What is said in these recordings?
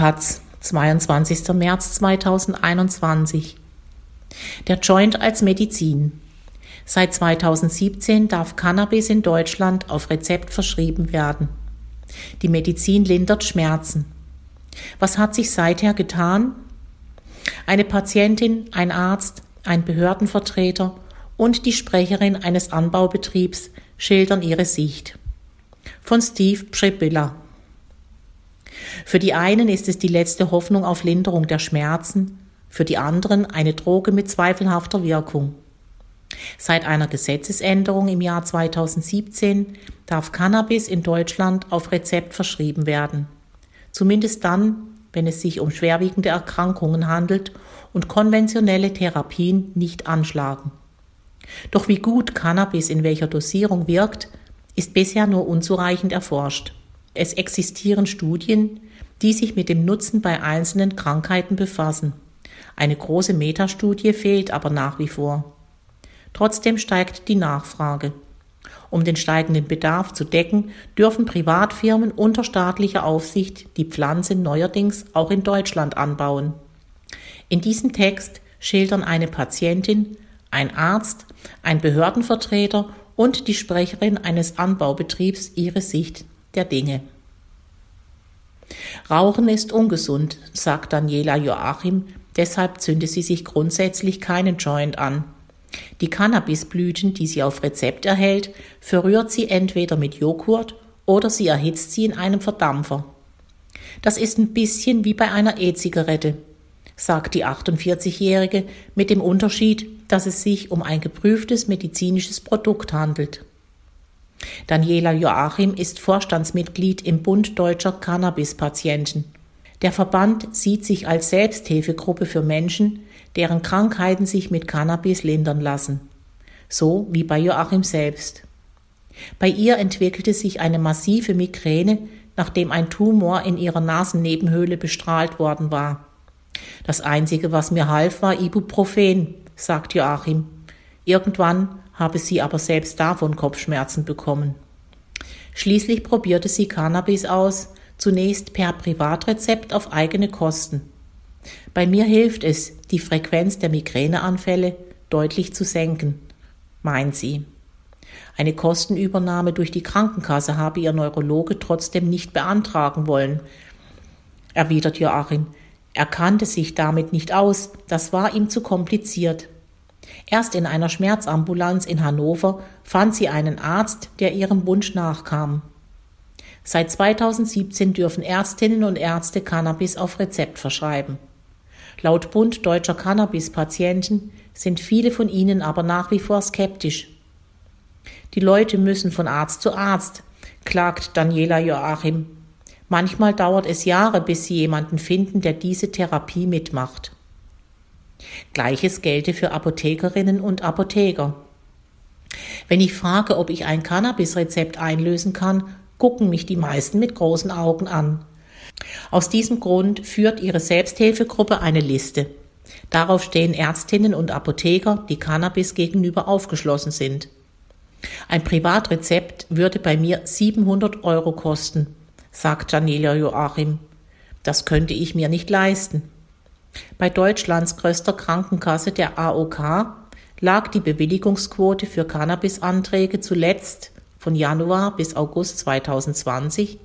Taz, 22. März 2021. Der Joint als Medizin. Seit 2017 darf Cannabis in Deutschland auf Rezept verschrieben werden. Die Medizin lindert Schmerzen. Was hat sich seither getan? Eine Patientin, ein Arzt, ein Behördenvertreter und die Sprecherin eines Anbaubetriebs schildern ihre Sicht. Von Steve Pschibilla. Für die einen ist es die letzte Hoffnung auf Linderung der Schmerzen, für die anderen eine Droge mit zweifelhafter Wirkung. Seit einer Gesetzesänderung im Jahr 2017 darf Cannabis in Deutschland auf Rezept verschrieben werden. Zumindest dann, wenn es sich um schwerwiegende Erkrankungen handelt und konventionelle Therapien nicht anschlagen. Doch wie gut Cannabis in welcher Dosierung wirkt, ist bisher nur unzureichend erforscht. Es existieren Studien, die sich mit dem Nutzen bei einzelnen Krankheiten befassen. Eine große Metastudie fehlt aber nach wie vor. Trotzdem steigt die Nachfrage. Um den steigenden Bedarf zu decken, dürfen Privatfirmen unter staatlicher Aufsicht die Pflanze neuerdings auch in Deutschland anbauen. In diesem Text schildern eine Patientin, ein Arzt, ein Behördenvertreter und die Sprecherin eines Anbaubetriebs ihre Sicht der Dinge. Rauchen ist ungesund, sagt Daniela Joachim, deshalb zünde sie sich grundsätzlich keinen Joint an. Die Cannabisblüten, die sie auf Rezept erhält, verrührt sie entweder mit Joghurt oder sie erhitzt sie in einem Verdampfer. Das ist ein bisschen wie bei einer E-Zigarette, sagt die 48-Jährige mit dem Unterschied, dass es sich um ein geprüftes medizinisches Produkt handelt. Daniela Joachim ist Vorstandsmitglied im Bund deutscher Cannabispatienten. Der Verband sieht sich als Selbsthilfegruppe für Menschen, deren Krankheiten sich mit Cannabis lindern lassen. So wie bei Joachim selbst. Bei ihr entwickelte sich eine massive Migräne, nachdem ein Tumor in ihrer Nasennebenhöhle bestrahlt worden war. Das Einzige, was mir half, war Ibuprofen, sagt Joachim. Irgendwann habe sie aber selbst davon Kopfschmerzen bekommen. Schließlich probierte sie Cannabis aus, zunächst per Privatrezept auf eigene Kosten. Bei mir hilft es, die Frequenz der Migräneanfälle deutlich zu senken, meint sie. Eine Kostenübernahme durch die Krankenkasse habe ihr Neurologe trotzdem nicht beantragen wollen, erwidert Joachim. Er kannte sich damit nicht aus, das war ihm zu kompliziert. Erst in einer Schmerzambulanz in Hannover fand sie einen Arzt, der ihrem Wunsch nachkam. Seit 2017 dürfen Ärztinnen und Ärzte Cannabis auf Rezept verschreiben. Laut Bund deutscher Cannabis-Patienten sind viele von ihnen aber nach wie vor skeptisch. Die Leute müssen von Arzt zu Arzt, klagt Daniela Joachim. Manchmal dauert es Jahre, bis sie jemanden finden, der diese Therapie mitmacht. Gleiches gelte für Apothekerinnen und Apotheker. Wenn ich frage, ob ich ein Cannabis-Rezept einlösen kann, gucken mich die meisten mit großen Augen an. Aus diesem Grund führt ihre Selbsthilfegruppe eine Liste. Darauf stehen Ärztinnen und Apotheker, die Cannabis gegenüber aufgeschlossen sind. Ein Privatrezept würde bei mir 700 Euro kosten, sagt Daniela Joachim. Das könnte ich mir nicht leisten. Bei Deutschlands größter Krankenkasse der AOK lag die Bewilligungsquote für Cannabisanträge zuletzt von Januar bis August 2020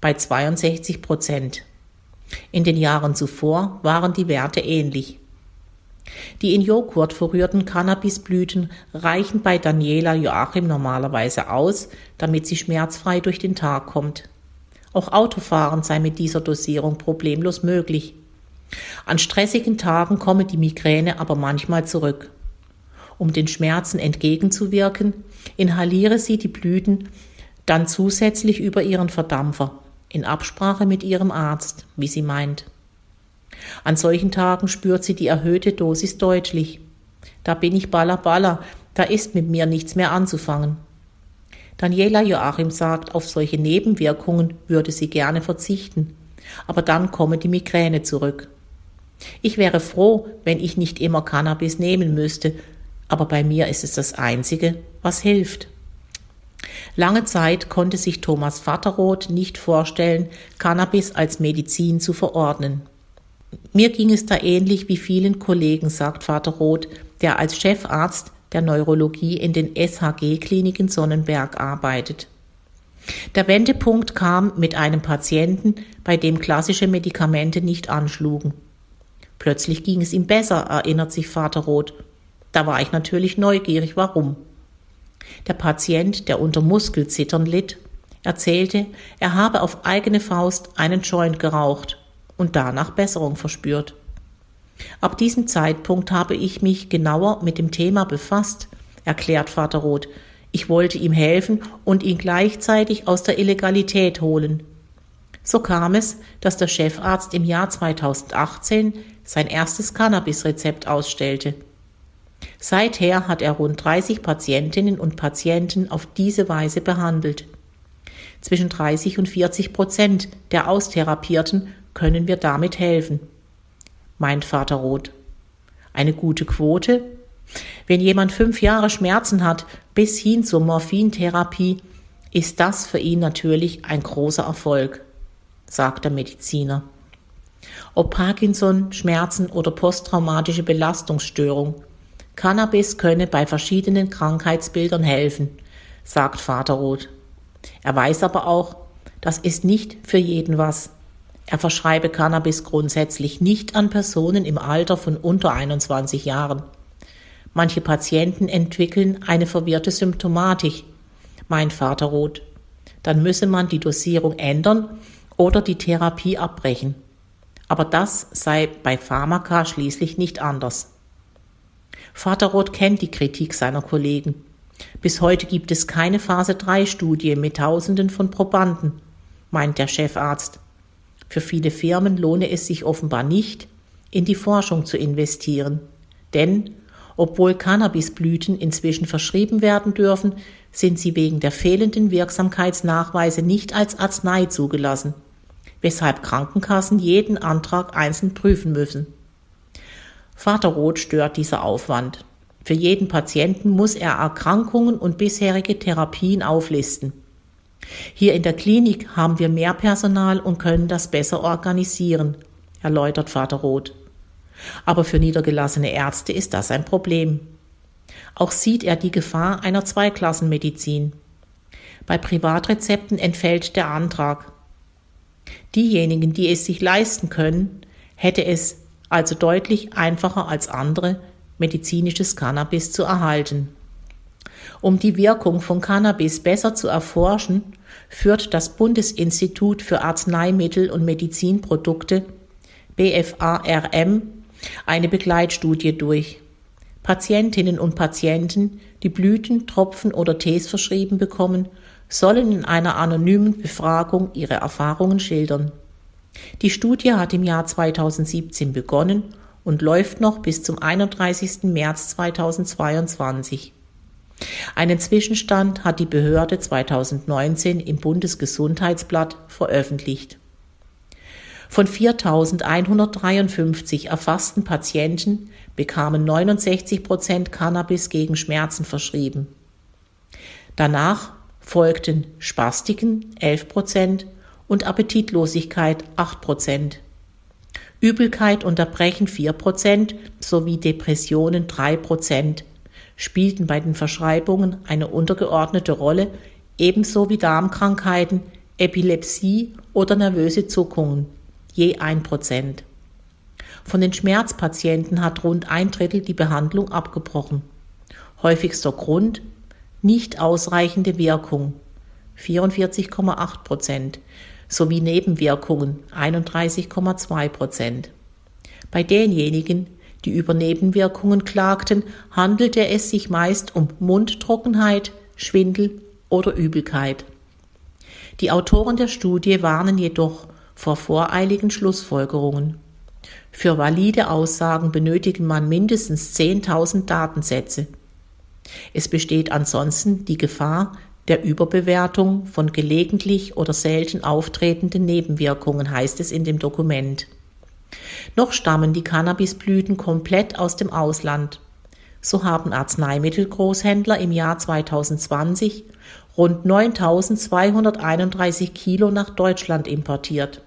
bei 62 Prozent. In den Jahren zuvor waren die Werte ähnlich. Die in Joghurt verrührten Cannabisblüten reichen bei Daniela Joachim normalerweise aus, damit sie schmerzfrei durch den Tag kommt. Auch Autofahren sei mit dieser Dosierung problemlos möglich. An stressigen Tagen komme die Migräne aber manchmal zurück. Um den Schmerzen entgegenzuwirken, inhaliere sie die Blüten dann zusätzlich über ihren Verdampfer, in Absprache mit ihrem Arzt, wie sie meint. An solchen Tagen spürt sie die erhöhte Dosis deutlich. Da bin ich baller, da ist mit mir nichts mehr anzufangen. Daniela Joachim sagt, auf solche Nebenwirkungen würde sie gerne verzichten, aber dann komme die Migräne zurück. Ich wäre froh, wenn ich nicht immer Cannabis nehmen müsste, aber bei mir ist es das Einzige, was hilft. Lange Zeit konnte sich Thomas Vaterroth nicht vorstellen, Cannabis als Medizin zu verordnen. Mir ging es da ähnlich wie vielen Kollegen, sagt Vaterroth, der als Chefarzt der Neurologie in den SHG-Kliniken Sonnenberg arbeitet. Der Wendepunkt kam mit einem Patienten, bei dem klassische Medikamente nicht anschlugen. Plötzlich ging es ihm besser, erinnert sich Vater Roth. Da war ich natürlich neugierig, warum. Der Patient, der unter Muskelzittern litt, erzählte, er habe auf eigene Faust einen Joint geraucht und danach Besserung verspürt. Ab diesem Zeitpunkt habe ich mich genauer mit dem Thema befasst, erklärt Vater Roth. Ich wollte ihm helfen und ihn gleichzeitig aus der Illegalität holen. So kam es, dass der Chefarzt im Jahr 2018 sein erstes Cannabis-Rezept ausstellte. Seither hat er rund 30 Patientinnen und Patienten auf diese Weise behandelt. Zwischen 30 und 40 Prozent der Austherapierten können wir damit helfen meint Vater Roth. Eine gute Quote? Wenn jemand fünf Jahre Schmerzen hat, bis hin zur Morphintherapie, ist das für ihn natürlich ein großer Erfolg, sagt der Mediziner. Ob Parkinson, Schmerzen oder posttraumatische Belastungsstörung, Cannabis könne bei verschiedenen Krankheitsbildern helfen, sagt Vater Roth. Er weiß aber auch, das ist nicht für jeden was. Er verschreibe Cannabis grundsätzlich nicht an Personen im Alter von unter 21 Jahren. Manche Patienten entwickeln eine verwirrte Symptomatik, meint Vater Roth. Dann müsse man die Dosierung ändern oder die Therapie abbrechen. Aber das sei bei Pharmaka schließlich nicht anders. Vater Roth kennt die Kritik seiner Kollegen. Bis heute gibt es keine Phase 3 Studie mit Tausenden von Probanden, meint der Chefarzt. Für viele Firmen lohne es sich offenbar nicht, in die Forschung zu investieren. Denn obwohl Cannabisblüten inzwischen verschrieben werden dürfen, sind sie wegen der fehlenden Wirksamkeitsnachweise nicht als Arznei zugelassen, weshalb Krankenkassen jeden Antrag einzeln prüfen müssen. Vater Roth stört dieser Aufwand. Für jeden Patienten muss er Erkrankungen und bisherige Therapien auflisten. Hier in der Klinik haben wir mehr Personal und können das besser organisieren, erläutert Vater Roth. Aber für niedergelassene Ärzte ist das ein Problem. Auch sieht er die Gefahr einer Zweiklassenmedizin. Bei Privatrezepten entfällt der Antrag. Diejenigen, die es sich leisten können, hätte es also deutlich einfacher als andere, medizinisches Cannabis zu erhalten. Um die Wirkung von Cannabis besser zu erforschen, führt das Bundesinstitut für Arzneimittel und Medizinprodukte BFARM eine Begleitstudie durch. Patientinnen und Patienten, die Blüten, Tropfen oder Tees verschrieben bekommen, sollen in einer anonymen Befragung ihre Erfahrungen schildern. Die Studie hat im Jahr 2017 begonnen und läuft noch bis zum 31. März 2022. Einen Zwischenstand hat die Behörde 2019 im Bundesgesundheitsblatt veröffentlicht. Von 4.153 erfassten Patienten bekamen 69 Prozent Cannabis gegen Schmerzen verschrieben. Danach folgten Spastiken 11 Prozent und Appetitlosigkeit 8 Prozent. Übelkeit und Erbrechen 4 Prozent sowie Depressionen 3 Prozent spielten bei den Verschreibungen eine untergeordnete Rolle, ebenso wie Darmkrankheiten, Epilepsie oder nervöse Zuckungen, je ein Prozent. Von den Schmerzpatienten hat rund ein Drittel die Behandlung abgebrochen. Häufigster Grund nicht ausreichende Wirkung 44,8 Prozent sowie Nebenwirkungen 31,2 Prozent. Bei denjenigen, die über Nebenwirkungen klagten, handelte es sich meist um Mundtrockenheit, Schwindel oder Übelkeit. Die Autoren der Studie warnen jedoch vor voreiligen Schlussfolgerungen. Für valide Aussagen benötigt man mindestens 10.000 Datensätze. Es besteht ansonsten die Gefahr der Überbewertung von gelegentlich oder selten auftretenden Nebenwirkungen, heißt es in dem Dokument. Noch stammen die Cannabisblüten komplett aus dem Ausland. So haben Arzneimittelgroßhändler im Jahr 2020 rund 9231 Kilo nach Deutschland importiert.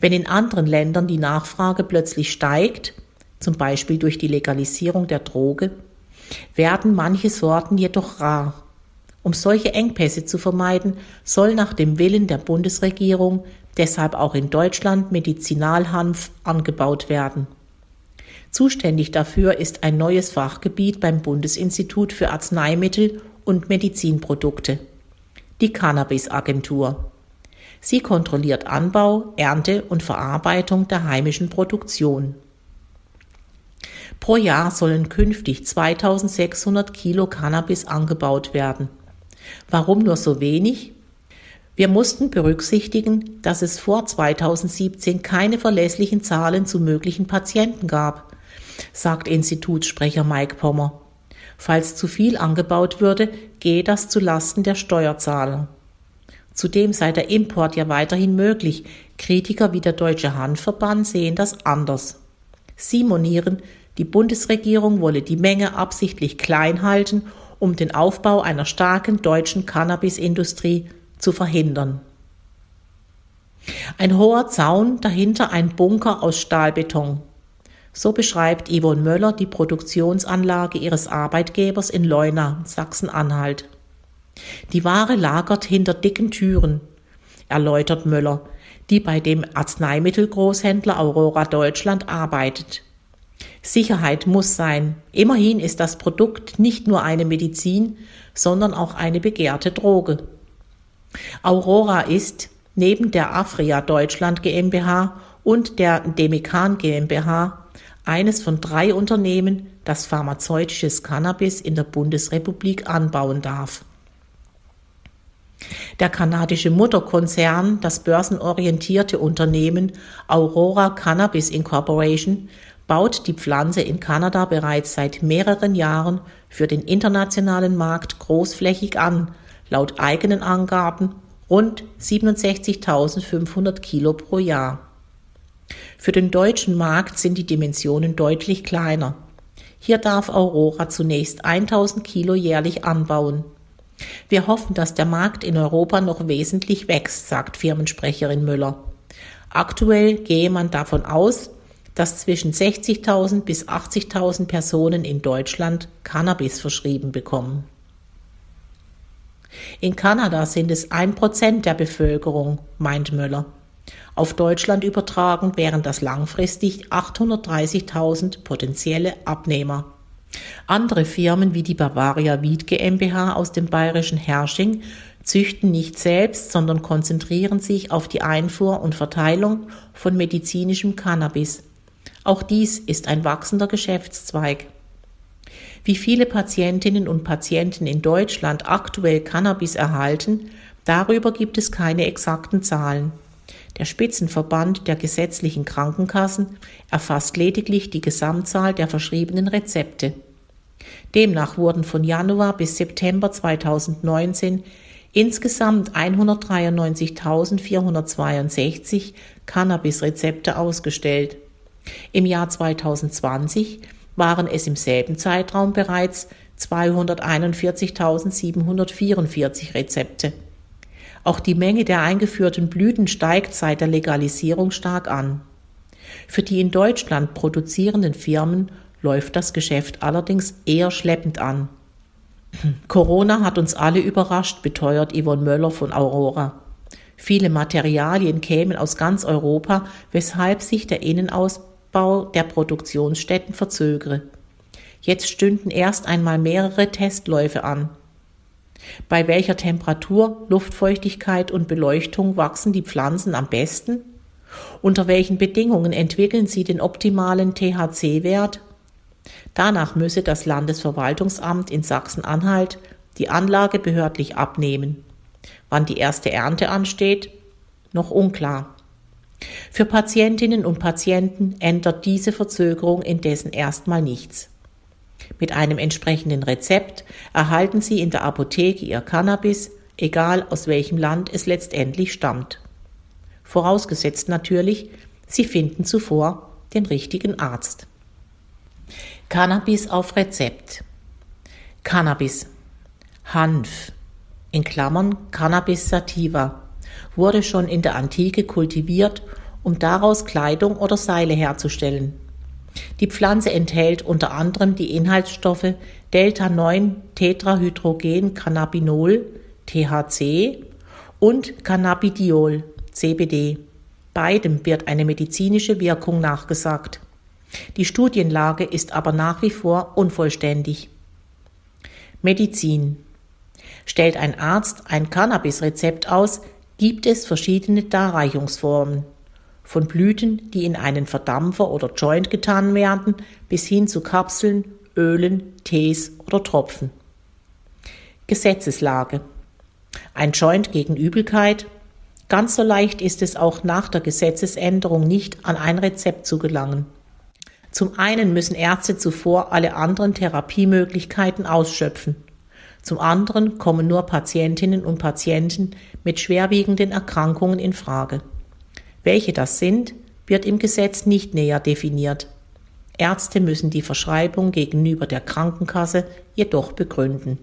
Wenn in anderen Ländern die Nachfrage plötzlich steigt, zum Beispiel durch die Legalisierung der Droge, werden manche Sorten jedoch rar. Um solche Engpässe zu vermeiden, soll nach dem Willen der Bundesregierung deshalb auch in Deutschland Medizinalhanf angebaut werden. Zuständig dafür ist ein neues Fachgebiet beim Bundesinstitut für Arzneimittel und Medizinprodukte, die Cannabis-Agentur. Sie kontrolliert Anbau, Ernte und Verarbeitung der heimischen Produktion. Pro Jahr sollen künftig 2600 Kilo Cannabis angebaut werden. Warum nur so wenig? Wir mussten berücksichtigen, dass es vor 2017 keine verlässlichen Zahlen zu möglichen Patienten gab, sagt Institutssprecher Mike Pommer. Falls zu viel angebaut würde, gehe das zu Lasten der Steuerzahler. Zudem sei der Import ja weiterhin möglich. Kritiker wie der Deutsche Hanfverband sehen das anders. Sie monieren, die Bundesregierung wolle die Menge absichtlich klein halten, um den Aufbau einer starken deutschen Cannabisindustrie zu verhindern. Ein hoher Zaun, dahinter ein Bunker aus Stahlbeton. So beschreibt Yvonne Möller die Produktionsanlage ihres Arbeitgebers in Leuna, Sachsen-Anhalt. Die Ware lagert hinter dicken Türen, erläutert Möller, die bei dem Arzneimittelgroßhändler Aurora Deutschland arbeitet. Sicherheit muss sein. Immerhin ist das Produkt nicht nur eine Medizin, sondern auch eine begehrte Droge. Aurora ist neben der Afria Deutschland GmbH und der Demikan GmbH eines von drei Unternehmen, das pharmazeutisches Cannabis in der Bundesrepublik anbauen darf. Der kanadische Mutterkonzern, das börsenorientierte Unternehmen Aurora Cannabis Incorporation, baut die Pflanze in Kanada bereits seit mehreren Jahren für den internationalen Markt großflächig an, laut eigenen Angaben rund 67.500 Kilo pro Jahr. Für den deutschen Markt sind die Dimensionen deutlich kleiner. Hier darf Aurora zunächst 1000 Kilo jährlich anbauen. Wir hoffen, dass der Markt in Europa noch wesentlich wächst, sagt Firmensprecherin Müller. Aktuell gehe man davon aus, dass zwischen 60.000 bis 80.000 Personen in Deutschland Cannabis verschrieben bekommen. In Kanada sind es ein Prozent der Bevölkerung, meint Müller. Auf Deutschland übertragen wären das langfristig 830.000 potenzielle Abnehmer. Andere Firmen wie die Bavaria Wied GmbH aus dem bayerischen Hersching züchten nicht selbst, sondern konzentrieren sich auf die Einfuhr und Verteilung von medizinischem Cannabis. Auch dies ist ein wachsender Geschäftszweig. Wie viele Patientinnen und Patienten in Deutschland aktuell Cannabis erhalten, darüber gibt es keine exakten Zahlen. Der Spitzenverband der gesetzlichen Krankenkassen erfasst lediglich die Gesamtzahl der verschriebenen Rezepte. Demnach wurden von Januar bis September 2019 insgesamt 193.462 Cannabis-Rezepte ausgestellt. Im Jahr 2020 waren es im selben Zeitraum bereits 241.744 Rezepte. Auch die Menge der eingeführten Blüten steigt seit der Legalisierung stark an. Für die in Deutschland produzierenden Firmen läuft das Geschäft allerdings eher schleppend an. Corona hat uns alle überrascht, beteuert Yvonne Möller von Aurora. Viele Materialien kämen aus ganz Europa, weshalb sich der Innenausbau der Produktionsstätten verzögere. Jetzt stünden erst einmal mehrere Testläufe an. Bei welcher Temperatur, Luftfeuchtigkeit und Beleuchtung wachsen die Pflanzen am besten? Unter welchen Bedingungen entwickeln sie den optimalen THC-Wert? Danach müsse das Landesverwaltungsamt in Sachsen-Anhalt die Anlage behördlich abnehmen. Wann die erste Ernte ansteht? Noch unklar. Für Patientinnen und Patienten ändert diese Verzögerung indessen erstmal nichts. Mit einem entsprechenden Rezept erhalten Sie in der Apotheke Ihr Cannabis, egal aus welchem Land es letztendlich stammt. Vorausgesetzt natürlich, Sie finden zuvor den richtigen Arzt. Cannabis auf Rezept. Cannabis. Hanf. in Klammern Cannabis sativa, wurde schon in der Antike kultiviert, um daraus Kleidung oder Seile herzustellen. Die Pflanze enthält unter anderem die Inhaltsstoffe Delta-9-Tetrahydrogen-Cannabinol THC und Cannabidiol CBD. Beidem wird eine medizinische Wirkung nachgesagt. Die Studienlage ist aber nach wie vor unvollständig. Medizin. Stellt ein Arzt ein Cannabis-Rezept aus, gibt es verschiedene Darreichungsformen. Von Blüten, die in einen Verdampfer oder Joint getan werden, bis hin zu Kapseln, Ölen, Tees oder Tropfen. Gesetzeslage. Ein Joint gegen Übelkeit. Ganz so leicht ist es auch nach der Gesetzesänderung nicht an ein Rezept zu gelangen. Zum einen müssen Ärzte zuvor alle anderen Therapiemöglichkeiten ausschöpfen. Zum anderen kommen nur Patientinnen und Patienten mit schwerwiegenden Erkrankungen in Frage. Welche das sind, wird im Gesetz nicht näher definiert. Ärzte müssen die Verschreibung gegenüber der Krankenkasse jedoch begründen.